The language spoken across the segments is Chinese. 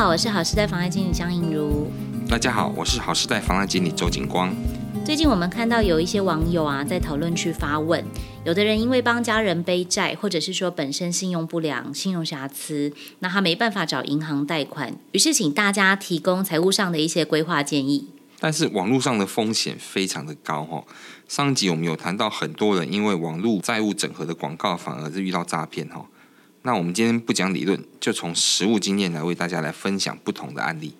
好，我是好时代房贷经理江映如。大家好，我是好时代房贷经理周景光。最近我们看到有一些网友啊，在讨论区发问，有的人因为帮家人背债，或者是说本身信用不良、信用瑕疵，那他没办法找银行贷款，于是请大家提供财务上的一些规划建议。但是网络上的风险非常的高哈。上一集我们有谈到，很多人因为网络债务整合的广告，反而是遇到诈骗哈。那我们今天不讲理论，就从实物经验来为大家来分享不同的案例。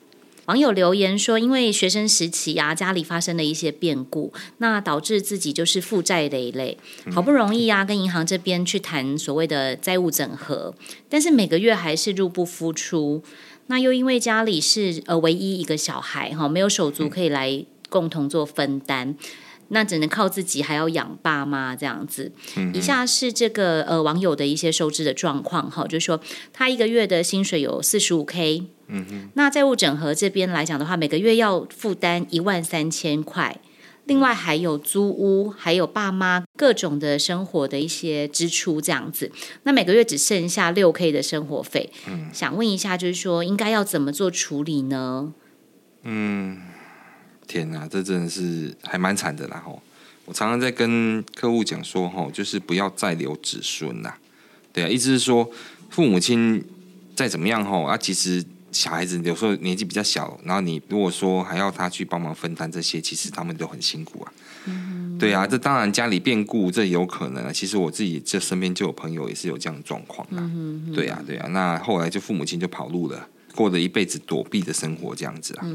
网友留言说，因为学生时期啊，家里发生了一些变故，那导致自己就是负债累累，好不容易啊，跟银行这边去谈所谓的债务整合，但是每个月还是入不敷出。那又因为家里是呃唯一一个小孩哈，没有手足可以来共同做分担。那只能靠自己，还要养爸妈这样子。嗯、以下是这个呃网友的一些收支的状况哈，就是说他一个月的薪水有四十五 K，嗯哼，那债务整合这边来讲的话，每个月要负担一万三千块，另外还有租屋，还有爸妈各种的生活的一些支出这样子。那每个月只剩下六 K 的生活费，嗯，想问一下，就是说应该要怎么做处理呢？嗯。天呐，这真的是还蛮惨的啦吼！我常常在跟客户讲说吼，就是不要再留子孙啦。对啊，意思是说父母亲再怎么样吼啊，其实小孩子有时候年纪比较小，然后你如果说还要他去帮忙分担这些，其实他们都很辛苦啊。嗯，对啊，这当然家里变故这有可能啊。其实我自己这身边就有朋友也是有这样的状况啊。对啊，对啊，那后来就父母亲就跑路了。过了一辈子躲避的生活，这样子啊，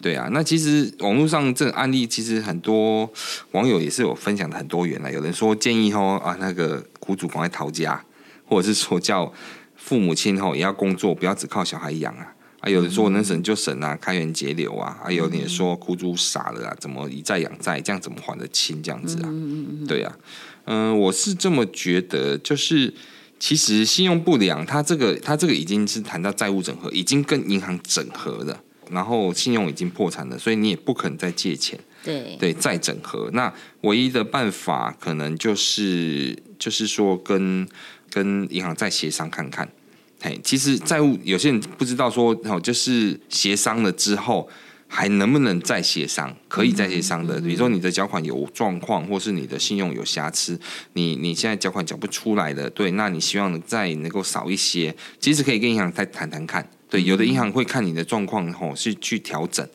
对啊。那其实网络上这个案例，其实很多网友也是有分享的很多元啊。有人说建议吼啊，那个苦主赶快逃家，或者是说叫父母亲吼也要工作，不要只靠小孩养啊。啊，有人说能省就省啊，开源节流啊。啊，有人也说苦主傻了啊，怎么以债养债，这样怎么还得清？这样子啊，对啊。嗯，我是这么觉得，就是。其实信用不良，它这个它这个已经是谈到债务整合，已经跟银行整合了，然后信用已经破产了，所以你也不可能再借钱。对对，再整合，那唯一的办法可能就是就是说跟跟银行再协商看看。嘿，其实债务有些人不知道说哦，就是协商了之后。还能不能再协商？可以再协商的。比如说你的缴款有状况，或是你的信用有瑕疵，你你现在缴款缴不出来的，对，那你希望再能够少一些，其实可以跟银行再谈谈看。对，有的银行会看你的状况，后，是去调整。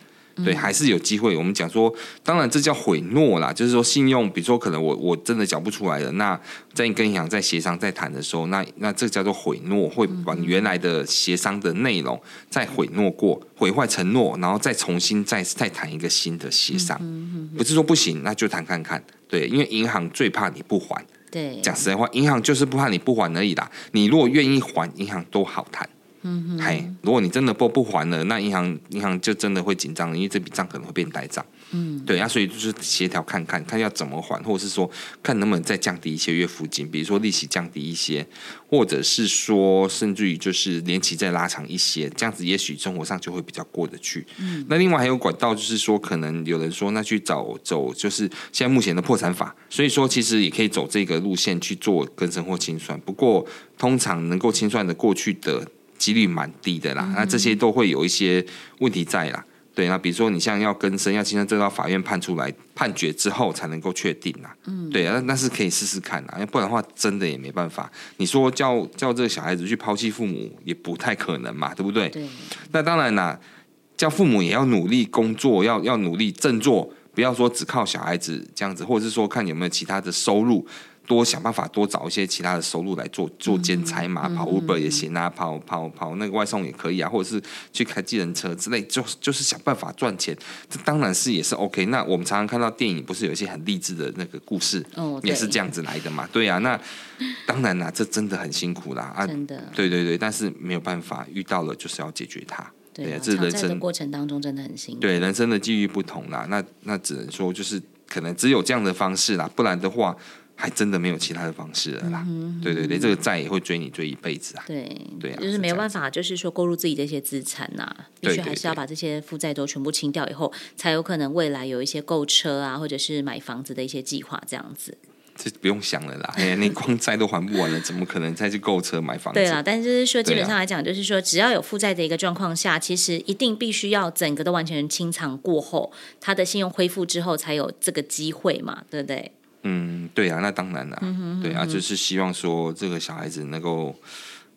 对，还是有机会。我们讲说，当然这叫毁诺啦，就是说信用，比如说可能我我真的缴不出来了，那在跟银行在协商在谈的时候，那那这叫做毁诺，会把原来的协商的内容再毁诺过，毁坏承诺，然后再重新再再谈一个新的协商，不是说不行，那就谈看看。对，因为银行最怕你不还。对，讲实在话，银行就是不怕你不还而已啦。你如果愿意还，银行都好谈。嗯哼，嘿，如果你真的不不还了，那银行银行就真的会紧张，因为这笔账可能会变呆账。嗯，对啊，所以就是协调看看，看要怎么还，或者是说看能不能再降低一些月付金，比如说利息降低一些，或者是说甚至于就是年期再拉长一些，这样子也许生活上就会比较过得去。嗯，那另外还有管道，就是说可能有人说那去找走，就是现在目前的破产法，所以说其实也可以走这个路线去做更生或清算，不过通常能够清算的过去的。几率蛮低的啦，那这些都会有一些问题在啦。对，那比如说你像要更生，要清算，这到法院判出来判决之后才能够确定啦。嗯，对啊，那是可以试试看啦，不然的话真的也没办法。你说叫叫这个小孩子去抛弃父母也不太可能嘛，对不对？对。那当然啦，叫父母也要努力工作，要要努力振作，不要说只靠小孩子这样子，或者是说看有没有其他的收入。多想办法，多找一些其他的收入来做做兼差嘛，跑 Uber 也行啊，跑跑跑那个外送也可以啊，或者是去开计程车之类，就就是想办法赚钱。这当然是也是 OK。那我们常常看到电影，不是有一些很励志的那个故事，哦，也是这样子来的嘛？对啊，那当然啦，这真的很辛苦啦啊，真的，对对对，但是没有办法，遇到了就是要解决它。对啊，这人生的过程当中真的很辛苦。对，人生的际遇不同啦，那那只能说就是可能只有这样的方式啦，不然的话。还真的没有其他的方式了啦，嗯、对对对，这个债也会追你追一辈子啊。对对啊，就是没有办法，就是说购入自己的一些资产呐、啊，必须还是要把这些负债都全部清掉以后，才有可能未来有一些购车啊，或者是买房子的一些计划这样子。这不用想了啦，哎，你光债都还不完了，怎么可能再去购车买房子？对啊，但是就是说基本上来讲，就是说只要有负债的一个状况下，其实一定必须要整个都完全清偿过后，他的信用恢复之后，才有这个机会嘛，对不对？嗯，对啊，那当然啦，嗯哼嗯哼。对啊，就是希望说这个小孩子能够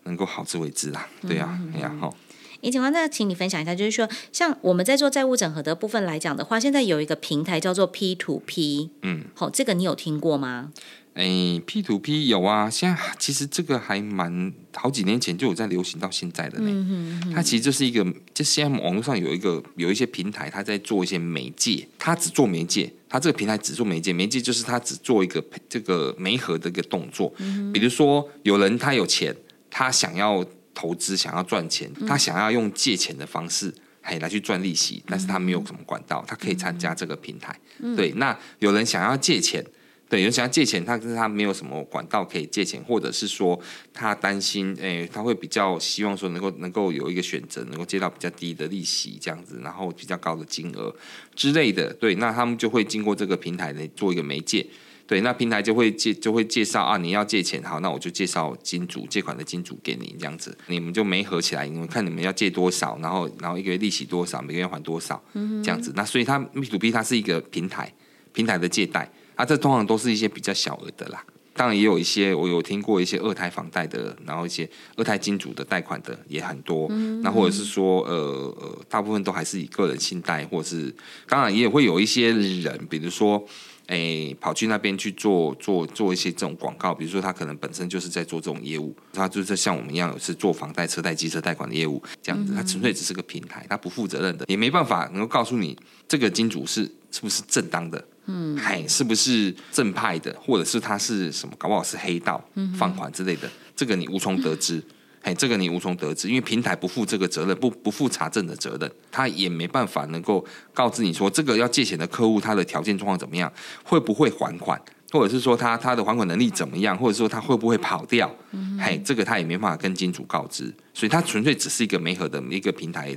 能够好自为之啦，对啊，哎呀、好。以前那请你分享一下，就是说，像我们在做债务整合的部分来讲的话，现在有一个平台叫做 P to P，嗯，好，这个你有听过吗？哎，P to P 有啊，现在其实这个还蛮好几年前就有在流行到现在的呢。它其实就是一个，就现在网络上有一个有一些平台，它在做一些媒介，它只做媒介，它这个平台只做媒介，媒介就是它只做一个这个媒合的一个动作。嗯、比如说有人他有钱，他想要投资，想要赚钱，他想要用借钱的方式，还来去赚利息，但是他没有什么管道，他可以参加这个平台。嗯、对，那有人想要借钱。对，有人想要借钱，他可是他没有什么管道可以借钱，或者是说他担心，诶，他会比较希望说能够能够有一个选择，能够借到比较低的利息这样子，然后比较高的金额之类的。对，那他们就会经过这个平台来做一个媒介。对，那平台就会介就会介绍啊，你要借钱，好，那我就介绍金主借款的金主给你这样子，你们就媒合起来，你们看你们要借多少，然后然后一个月利息多少，每个月还多少，这样子。那所以它 P to P 它是一个平台，平台的借贷。啊，这通常都是一些比较小额的啦，当然也有一些我有听过一些二胎房贷的，然后一些二胎金主的贷款的也很多，嗯嗯，那或者是说呃呃，大部分都还是以个人信贷，或者是当然也会有一些人，比如说诶跑去那边去做做做一些这种广告，比如说他可能本身就是在做这种业务，他就是像我们一样是做房贷、车贷、机车贷款的业务这样子，他纯粹只是个平台，他不负责任的，也没办法能够告诉你这个金主是是不是正当的。嗯，嗨，是不是正派的，或者是他是什么，搞不好是黑道嗯放款之类的，这个你无从得知。嘿，这个你无从得知，因为平台不负这个责任，不不负查证的责任，他也没办法能够告知你说，这个要借钱的客户他的条件状况怎么样，会不会还款，或者是说他他的还款能力怎么样，或者说他会不会跑掉。嗯嘿，这个他也没办法跟金主告知，所以他纯粹只是一个媒合的一个平台。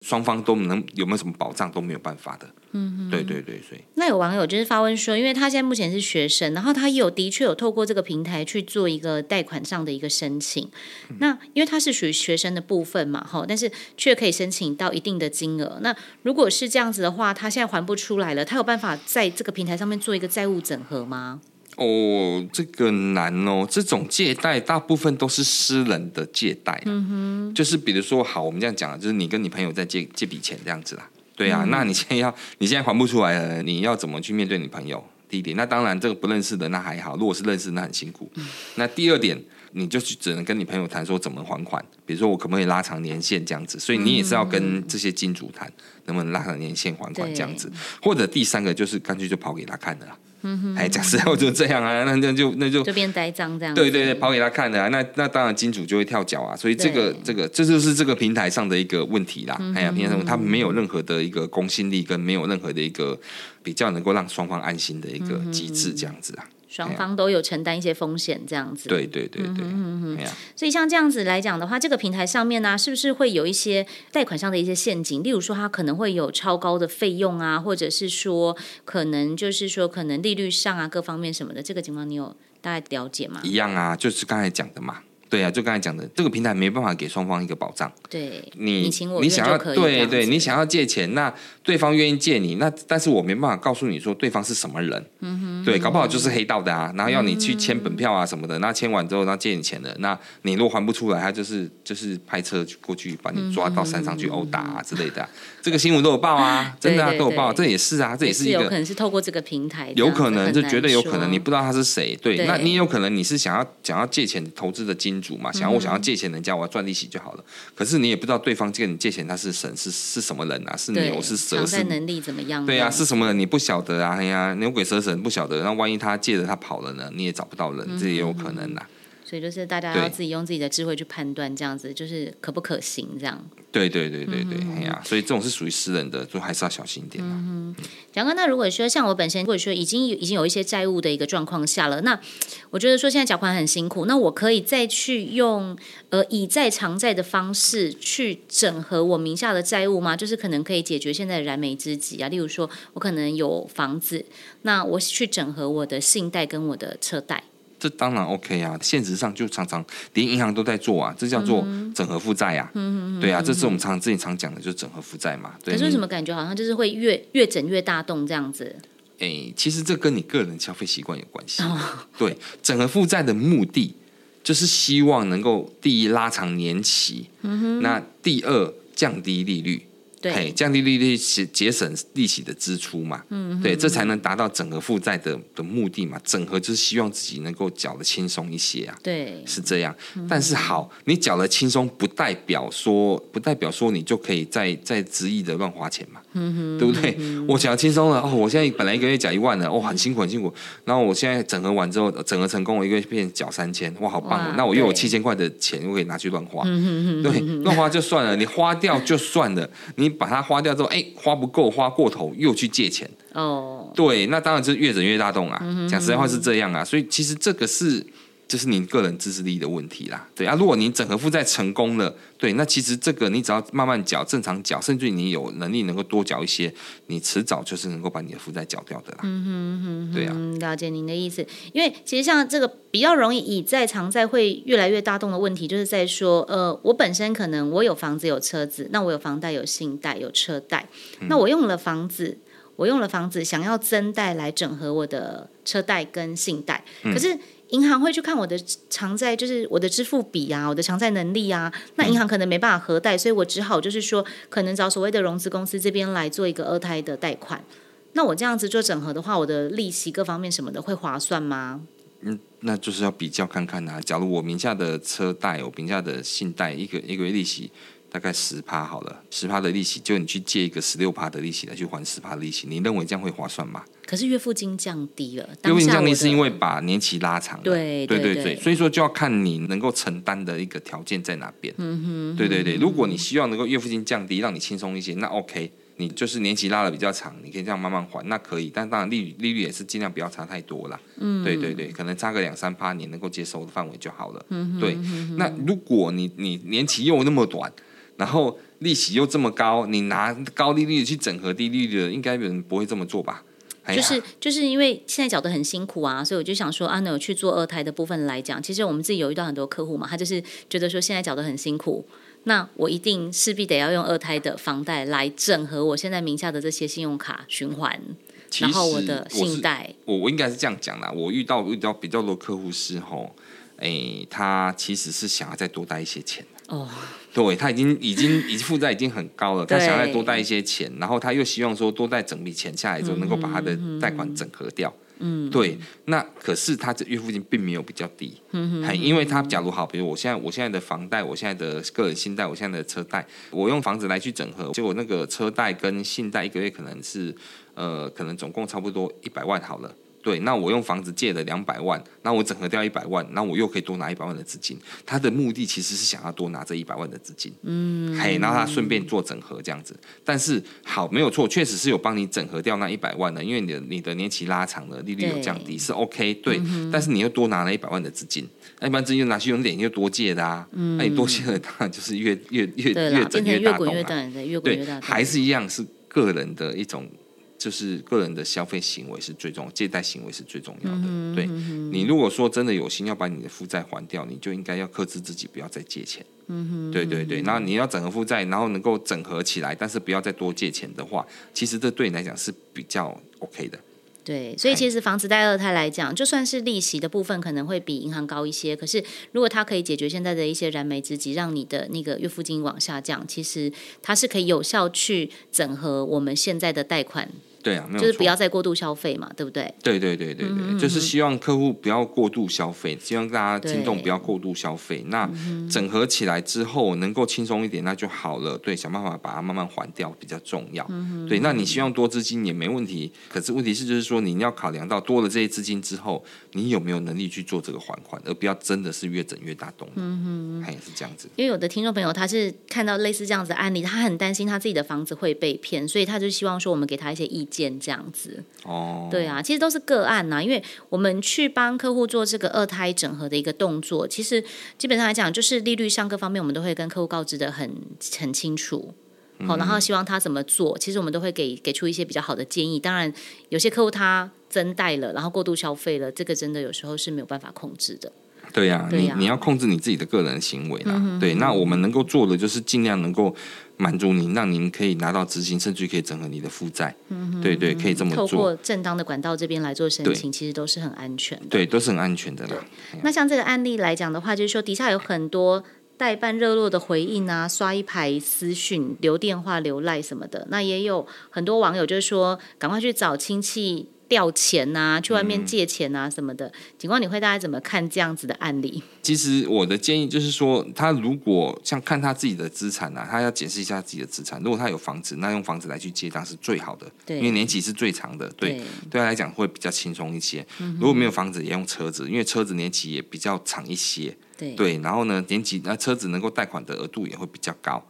双方都能有没有什么保障都没有办法的，嗯哼，对对对，所以。那有网友就是发问说，因为他现在目前是学生，然后他有的确有透过这个平台去做一个贷款上的一个申请，嗯、那因为他是属于学生的部分嘛，哈，但是却可以申请到一定的金额。那如果是这样子的话，他现在还不出来了，他有办法在这个平台上面做一个债务整合吗？哦，这个难哦。这种借贷大部分都是私人的借贷，嗯哼，就是比如说，好，我们这样讲，就是你跟你朋友在借借笔钱这样子啦，对啊，嗯、那你现在要你现在还不出来了，你要怎么去面对你朋友？第一点，那当然这个不认识的那还好，如果是认识，那很辛苦。嗯、那第二点，你就只能跟你朋友谈说怎么还款，比如说我可不可以拉长年限这样子，所以你也是要跟这些金主谈，能不能拉长年限还款这样子，或者第三个就是干脆就跑给他看的啦。嗯哼，哎，假设我就这样啊，那那就那就就变栽赃这样。对对对，跑给他看的啊，那那当然金主就会跳脚啊，所以这个这个这就是这个平台上的一个问题啦。嗯、哎呀，平台上他没有任何的一个公信力，跟没有任何的一个比较能够让双方安心的一个机制这样子啊。双方都有承担一些风险，这样子。对对对对，所以像这样子来讲的话，这个平台上面呢、啊，是不是会有一些贷款上的一些陷阱？例如说，它可能会有超高的费用啊，或者是说，可能就是说，可能利率上啊，各方面什么的，这个情况你有大概了解吗？一样啊，就是刚才讲的嘛。对啊，就刚才讲的，这个平台没办法给双方一个保障。对，你你请我你想要对对，你想要借钱，那对方愿意借你，那但是我没办法告诉你说对方是什么人。嗯哼。对，搞不好就是黑道的啊，然后要你去签本票啊什么的，那签完之后，那借你钱的，那你如果还不出来，他就是就是派车过去把你抓到山上去殴打啊之类的。这个新闻都有报啊，真的啊都有报，这也是啊，这也是一个有可能是透过这个平台，有可能这绝对有可能，你不知道他是谁。对，那你有可能你是想要想要借钱投资的金主嘛？想要我想要借钱人家，我要赚利息就好了。可是你也不知道对方跟你借钱他是神是是什么人啊？是牛是蛇是能力怎么样？对啊，是什么人你不晓得啊？哎呀，牛鬼蛇神不晓得，那万一他借了他跑了呢？你也找不到人，这也有可能呐。所以就是大家要自己用自己的智慧去判断，这样子就是可不可行，这样。对对对对对，哎呀、嗯啊，所以这种是属于私人的，就还是要小心一点。嗯哼，蒋哥，那如果说像我本身，或者说已经已经有一些债务的一个状况下了，那我觉得说现在缴款很辛苦，那我可以再去用呃以债偿债的方式去整合我名下的债务吗？就是可能可以解决现在的燃眉之急啊，例如说我可能有房子，那我去整合我的信贷跟我的车贷。这当然 OK 啊，现实上就常常连银行都在做啊，这叫做整合负债啊。嗯对啊，这是我们常常之前常讲的，就是整合负债嘛。对，可是为什么感觉好像就是会越越整越大洞这样子？哎，其实这跟你个人消费习惯有关系。哦、对，整合负债的目的就是希望能够第一拉长年期，那第二降低利率。对，降低利率，节节省利息的支出嘛，嗯哼，对，这才能达到整合负债的的目的嘛。整合就是希望自己能够缴的轻松一些啊，对，是这样。嗯、但是好，你缴得轻松，不代表说不代表说你就可以再再执意的乱花钱嘛，嗯哼，对不对？我缴轻松了哦，我现在本来一个月缴一万了，哦，很辛苦很辛苦。然后我现在整合完之后，整合成功，我一个月变缴三千，哇，好棒！哇那我又有七千块的钱，我可以拿去乱花，嗯哼对，乱花就算了，你花掉就算了，你。把它花掉之后，哎，花不够，花过头，又去借钱。哦，oh. 对，那当然就是越整越大洞啊。Mm hmm. 讲实在话是这样啊，所以其实这个是就是您个人自制力的问题啦。对啊，如果您整合负债成功了，对，那其实这个你只要慢慢缴，正常缴，甚至于你有能力能够多缴一些，你迟早就是能够把你的负债缴掉的啦。嗯哼哼，对啊，了解您的意思。因为其实像这个比较容易以债偿债会越来越大动的问题，就是在说，呃，我本身可能我有房子有车子，那我有房贷有信贷有车贷，嗯、那我用了房子。我用了房子，想要增贷来整合我的车贷跟信贷，可是银行会去看我的偿债，就是我的支付比啊，我的偿债能力啊，那银行可能没办法核贷，所以我只好就是说，可能找所谓的融资公司这边来做一个二胎的贷款。那我这样子做整合的话，我的利息各方面什么的会划算吗？嗯，那就是要比较看看啊。假如我名下的车贷，我名下的信贷，一个一个月利息。大概十趴好了，十趴的利息，就你去借一个十六趴的利息来去还十趴的利息，你认为这样会划算吗？可是月付金降低了，月付金降低是因为把年期拉长了，对对对对，所以说就要看你能够承担的一个条件在哪边。嗯哼，对对对，如果你希望能够月付金降低，让你轻松一些，那 OK，你就是年期拉的比较长，你可以这样慢慢还，那可以。但当然利率利率也是尽量不要差太多啦。嗯，对对对，可能差个两三趴，你能够接受的范围就好了。嗯哼，对。那如果你你年期又那么短，然后利息又这么高，你拿高利率去整合低利率的，应该有人不会这么做吧？就是就是因为现在缴的很辛苦啊，所以我就想说，啊，那我去做二胎的部分来讲，其实我们自己有遇到很多客户嘛，他就是觉得说现在缴的很辛苦，那我一定势必得要用二胎的房贷来整合我现在名下的这些信用卡循环，然后我的信贷，我我应该是这样讲啦，我遇到遇到比较多客户是吼，哎，他其实是想要再多贷一些钱哦。对，他已经已经已经负债已经很高了，他想要再多贷一些钱，然后他又希望说多贷整笔钱下来之后，能够把他的贷款整合掉。嗯，对。那可是他的月付金并没有比较低，嗯哼，因为他假如好，比如我现在我现在的房贷，我现在的个人信贷，我现在的车贷，我用房子来去整合，结果那个车贷跟信贷一个月可能是呃，可能总共差不多一百万好了。对，那我用房子借了两百万，那我整合掉一百万，那我又可以多拿一百万的资金。他的目的其实是想要多拿这一百万的资金，嗯，嘿，然后他顺便做整合这样子。但是好，没有错，确实是有帮你整合掉那一百万的，因为你的你的年期拉长了，利率有降低，是 OK。对，嗯、但是你又多拿了一百万的资金，那一般资金又拿去用点，又多借的啊，嗯、那你多借了，当然就是越越越啦越整越大洞啊。对，还是一样是个人的一种。就是个人的消费行为是最重要，借贷行为是最重要的。对你，如果说真的有心要把你的负债还掉，你就应该要克制自己，不要再借钱。嗯哼，对对对。然后你要整合负债，然后能够整合起来，但是不要再多借钱的话，其实这对你来讲是比较 OK 的。对，所以其实房子贷二胎来讲，就算是利息的部分可能会比银行高一些，可是如果它可以解决现在的一些燃眉之急，让你的那个月付金往下降，其实它是可以有效去整合我们现在的贷款。对啊，没有就是不要再过度消费嘛，对不对？对对对对对，嗯、就是希望客户不要过度消费，希望大家听众不要过度消费。那整合起来之后能够轻松一点，那就好了。对，想办法把它慢慢还掉比较重要。嗯、对，那你希望多资金也没问题，可是问题是就是说你要考量到多了这些资金之后，你有没有能力去做这个还款，而不要真的是越整越大动。嗯哼，他也是这样子。因为有的听众朋友他是看到类似这样子的案例，他很担心他自己的房子会被骗，所以他就希望说我们给他一些意见这样子。哦，对啊，其实都是个案呐，因为我们去帮客户做这个二胎整合的一个动作，其实基本上来讲，就是利率上各方面我们都会跟客户告知的很很清楚。好，然后希望他怎么做，其实我们都会给给出一些比较好的建议。当然，有些客户他增贷了，然后过度消费了，这个真的有时候是没有办法控制的。对呀、啊，你你要控制你自己的个人行为啦。嗯、对，那我们能够做的就是尽量能够满足您，让您可以拿到资金，甚至可以整合你的负债。嗯，对对，可以这么做。透过正当的管道这边来做申请，其实都是很安全的。对，都是很安全的啦。那像这个案例来讲的话，就是说底下有很多代办热络的回应啊，刷一排私讯、留电话、留赖什么的。那也有很多网友就是说，赶快去找亲戚。调钱啊，去外面借钱啊什么的，警官，你会大概怎么看这样子的案例？其实我的建议就是说，他如果像看他自己的资产啊，他要检视一下自己的资产。如果他有房子，那用房子来去借当是最好的，因为年期是最长的，对，对，对他来讲会比较轻松一些。嗯。如果没有房子，也用车子，因为车子年期也比较长一些，对，对，然后呢，年期那车子能够贷款的额度也会比较高。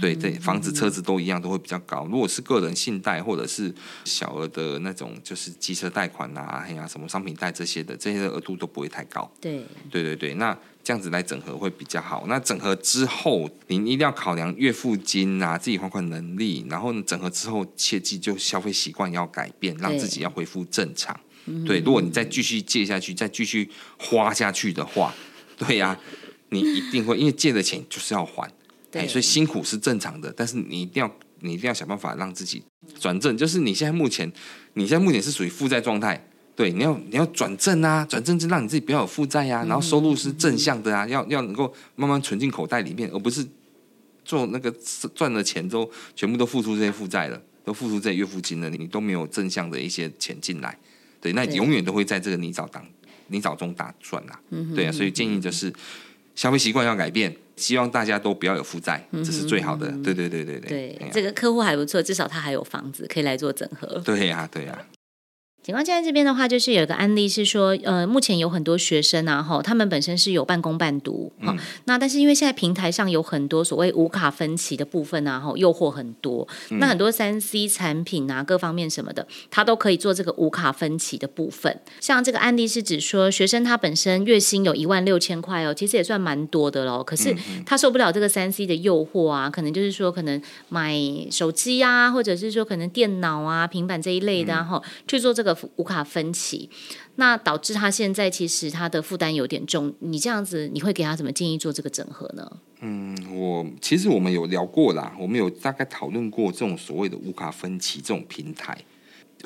对对，房子、车子都一样，都会比较高。如果是个人信贷或者是小额的那种，就是机车贷款啊，哎呀，什么商品贷这些的，这些的额度都不会太高。对对对对，那这样子来整合会比较好。那整合之后，您一定要考量月付金啊，自己还款能力。然后整合之后，切记就消费习惯要改变，让自己要恢复正常。对，如果你再继续借下去，再继续花下去的话，对呀、啊，你一定会因为借的钱就是要还。哎，所以辛苦是正常的，但是你一定要，你一定要想办法让自己转正。就是你现在目前，你现在目前是属于负债状态，对，你要你要转正啊，转正就让你自己不要有负债啊，然后收入是正向的啊，要要能够慢慢存进口袋里面，而不是做那个赚的钱都全部都付出这些负债了，都付出这些月付金了，你都没有正向的一些钱进来，对，那永远都会在这个泥沼当泥沼中打转啊，嗯对啊，所以建议就是消费习惯要改变。希望大家都不要有负债，这是最好的。对对对对对。对，这个客户还不错，至少他还有房子可以来做整合。对呀，对呀。警方现在这边的话，就是有一个案例是说，呃，目前有很多学生啊，哈，他们本身是有半工半读，哈、嗯，那但是因为现在平台上有很多所谓无卡分期的部分啊，哈，诱惑很多，嗯、那很多三 C 产品啊，各方面什么的，他都可以做这个无卡分期的部分。像这个案例是指说，学生他本身月薪有一万六千块哦，其实也算蛮多的喽，可是他受不了这个三 C 的诱惑啊，可能就是说，可能买手机啊，或者是说可能电脑啊、平板这一类的，然后去做这个。无卡分期，那导致他现在其实他的负担有点重。你这样子，你会给他怎么建议做这个整合呢？嗯，我其实我们有聊过啦，我们有大概讨论过这种所谓的无卡分期这种平台。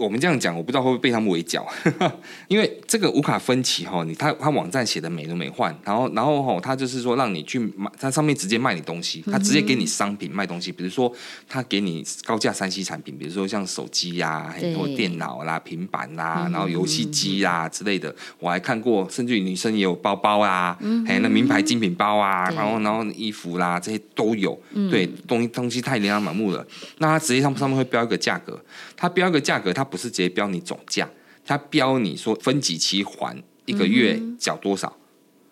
我们这样讲，我不知道会不会被他们围剿，因为这个无卡分歧哈，你他他网站写的美轮美奂，然后然后哈，他就是说让你去买，他上面直接卖你东西，他直接给你商品卖东西，比如说他给你高价三 C 产品，比如说像手机呀、很多电脑啦、平板啦，然后游戏机啊之类的，我还看过，甚至于女生也有包包啊，还有那名牌精品包啊，然后然后衣服啦这些都有，对，东西东西太琳琅满目了，那他直接上上面会标一个价格，他标一个价格，他不是直接标你总价，他标你说分几期还，一个月缴多少，嗯，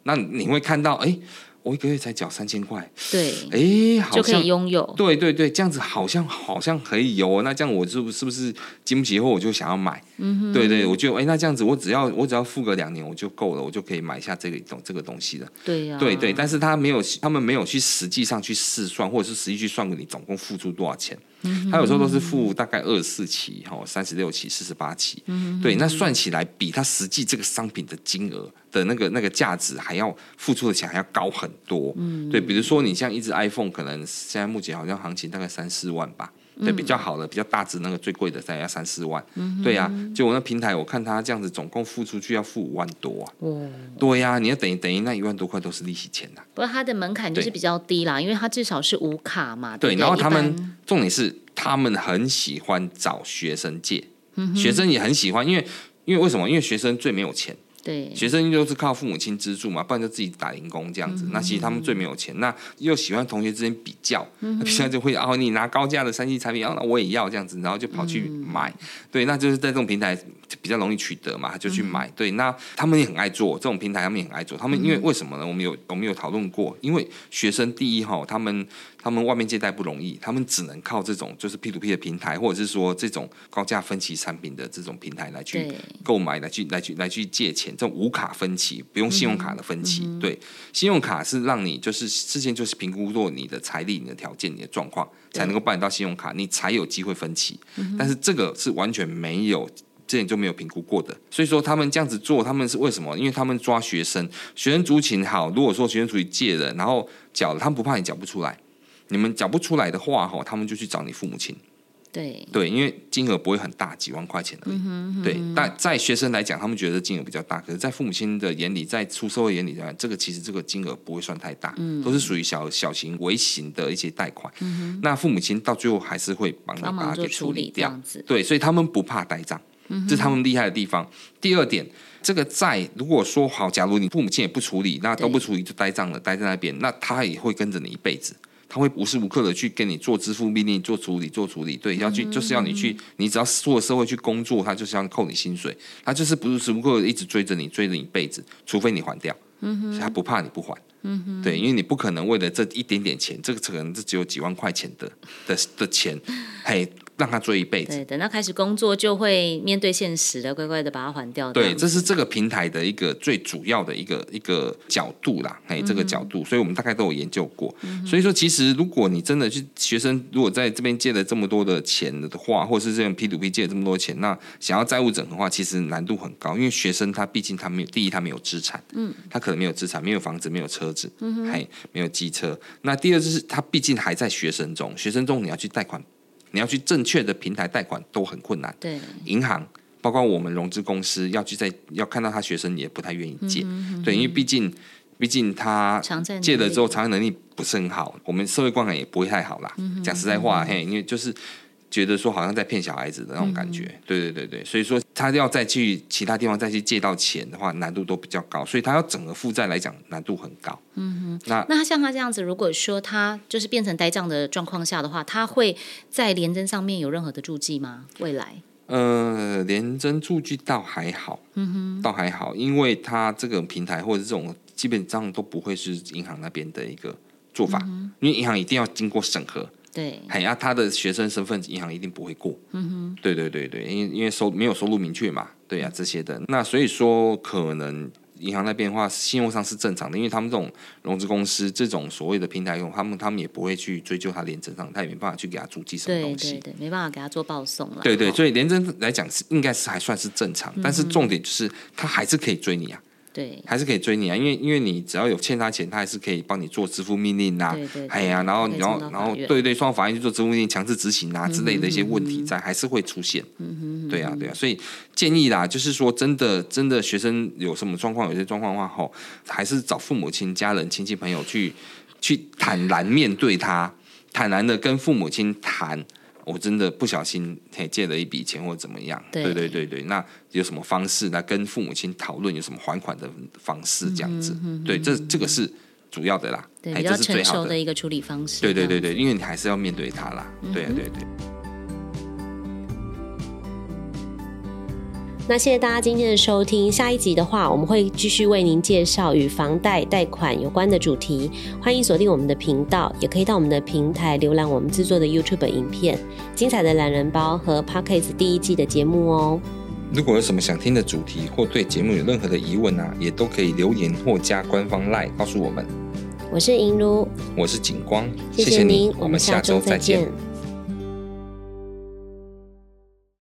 那你会看到，哎。我一个月才缴三千块，对，哎，好像就可以拥有，对对对，这样子好像好像可以有，那这样我是不是不是经不起后我就想要买？嗯對，对对，我就哎，那这样子我只要我只要付个两年我就够了，我就可以买下这个东这个东西了。对呀、啊，对对，但是他没有，他们没有去实际上去试算，或者是实际去算给你总共付出多少钱。嗯、他有时候都是付大概二十四期，哈，三十六期、四十八期。嗯，对，那算起来比他实际这个商品的金额的那个那个价值还要付出的钱还要高很多。嗯，对，比如说你像一只 iPhone，可能现在目前好像行情大概三四万吧。对，比较好的、比较大只那个最贵的，大概要三四万。嗯、对呀、啊，就我那平台，我看他这样子，总共付出去要付五万多啊。哦。对呀、啊，你要等于等于那一万多块都是利息钱呐。不过它的门槛就是比较低啦，因为它至少是无卡嘛。对，对然后他们重点是他们很喜欢找学生借。嗯、学生也很喜欢，因为因为为什么？因为学生最没有钱。对，学生就是靠父母亲资助嘛，不然就自己打零工这样子。嗯、那其实他们最没有钱，那又喜欢同学之间比较，嗯、比较就会哦，你拿高价的三 C 产品，哦，那我也要这样子，然后就跑去买。嗯、对，那就是在这种平台比较容易取得嘛，他就去买。嗯、对，那他们也很爱做这种平台，他们也很爱做。他们因为为什么呢？我们有我们有讨论过，因为学生第一哈，他们。他们外面借贷不容易，他们只能靠这种就是 P to P 的平台，或者是说这种高价分期产品的这种平台来去购买，来去来去来去借钱，这种无卡分期，不用信用卡的分期。嗯、对，信用卡是让你就是事先就是评估过你的财力、你的条件、你的状况，才能够办到信用卡，你才有机会分期。嗯、但是这个是完全没有，这点就没有评估过的。所以说他们这样子做，他们是为什么？因为他们抓学生，学生族群好。如果说学生族群借了，然后缴了，他们不怕你缴不出来。你们缴不出来的话，哈，他们就去找你父母亲。对对，因为金额不会很大，几万块钱而已。嗯哼嗯哼，对，但在学生来讲，他们觉得金额比较大，可是，在父母亲的眼里，在出社会眼里这个其实这个金额不会算太大，嗯、都是属于小小型、微型的一些贷款。那父母亲到最后还是会帮他把它给处理掉。对，所以他们不怕呆账，这是他们厉害的地方。第二点，这个债如果说好，假如你父母亲也不处理，那都不处理就呆账了，呆在那边，那他也会跟着你一辈子。他会无时无刻的去跟你做支付命令、做处理、做处理，对，要去就是要你去，你只要出了社会去工作，他就是要扣你薪水，他就是不是时无刻的一直追着你，追着你一辈子，除非你还掉，嗯哼，所以他不怕你不还，嗯哼，对，因为你不可能为了这一点点钱，这个可能这只有几万块钱的的的钱，嘿。让他追一辈子。对，等他开始工作，就会面对现实的，乖乖的把它还掉。对，这是这个平台的一个最主要的一个一个角度啦，哎，这个角度，所以我们大概都有研究过。嗯、所以说，其实如果你真的去学生，如果在这边借了这么多的钱的话，或者是这种 P to P 借了这么多钱，那想要债务整合的话，其实难度很高，因为学生他毕竟他没有，第一他没有资产，嗯，他可能没有资产，没有房子，没有车子，嗯哼，还没有机车。那第二就是他毕竟还在学生中，学生中你要去贷款。你要去正确的平台贷款都很困难，对，银行包括我们融资公司要去在要看到他学生也不太愿意借，对，因为毕竟毕竟他借了之后偿还能力不是很好，我们社会观感也不会太好啦。讲、实在话，嘿，因为就是。觉得说好像在骗小孩子的那种感觉，嗯、对对对对，所以说他要再去其他地方再去借到钱的话，难度都比较高，所以他要整个负债来讲难度很高。嗯哼，那那他像他这样子，如果说他就是变成呆账的状况下的话，他会在联征上面有任何的注记吗？未来？呃，联征注记倒还好，嗯哼，倒还好，因为他这个平台或者这种基本上都不会是银行那边的一个做法，嗯、因为银行一定要经过审核。对，哎呀，他的学生身份银行一定不会过。嗯哼，对对对对，因为因为收没有收入明确嘛，对呀、啊、这些的，那所以说可能银行那边的话，信用上是正常的，因为他们这种融资公司这种所谓的平台用，他们他们也不会去追究他廉政上，他也没办法去给他注记什么东西，对对对，没办法给他做报送了。对对，所以廉政来讲是应该是还算是正常，嗯、但是重点就是他还是可以追你啊。对，还是可以追你啊，因为因为你只要有欠他钱，他还是可以帮你做支付命令啊。对对，对。哎呀，然后然后然后，对对，双方法院去做支付命令、强制执行啊之类的一些问题在，还是会出现。嗯哼。对啊，对啊，所以建议啦，就是说真的真的学生有什么状况，有些状况的话，吼，还是找父母亲、家人、亲戚朋友去去坦然面对他，坦然的跟父母亲谈。我真的不小心借了一笔钱或者怎么样，对，对对对对，那有什么方式来跟父母亲讨论有什么还款的方式这样子？对，这这个是主要的啦，对，这是最好的一个处理方式。对对对对，因为你还是要面对他啦，对啊对对。那谢谢大家今天的收听，下一集的话，我们会继续为您介绍与房贷贷款有关的主题。欢迎锁定我们的频道，也可以到我们的平台浏览我们制作的 YouTube 影片、精彩的懒人包和 Podcast 第一季的节目哦。如果有什么想听的主题，或对节目有任何的疑问啊，也都可以留言或加官方 LINE 告诉我们。我是银如，我是景光，谢谢您，我们下周再见。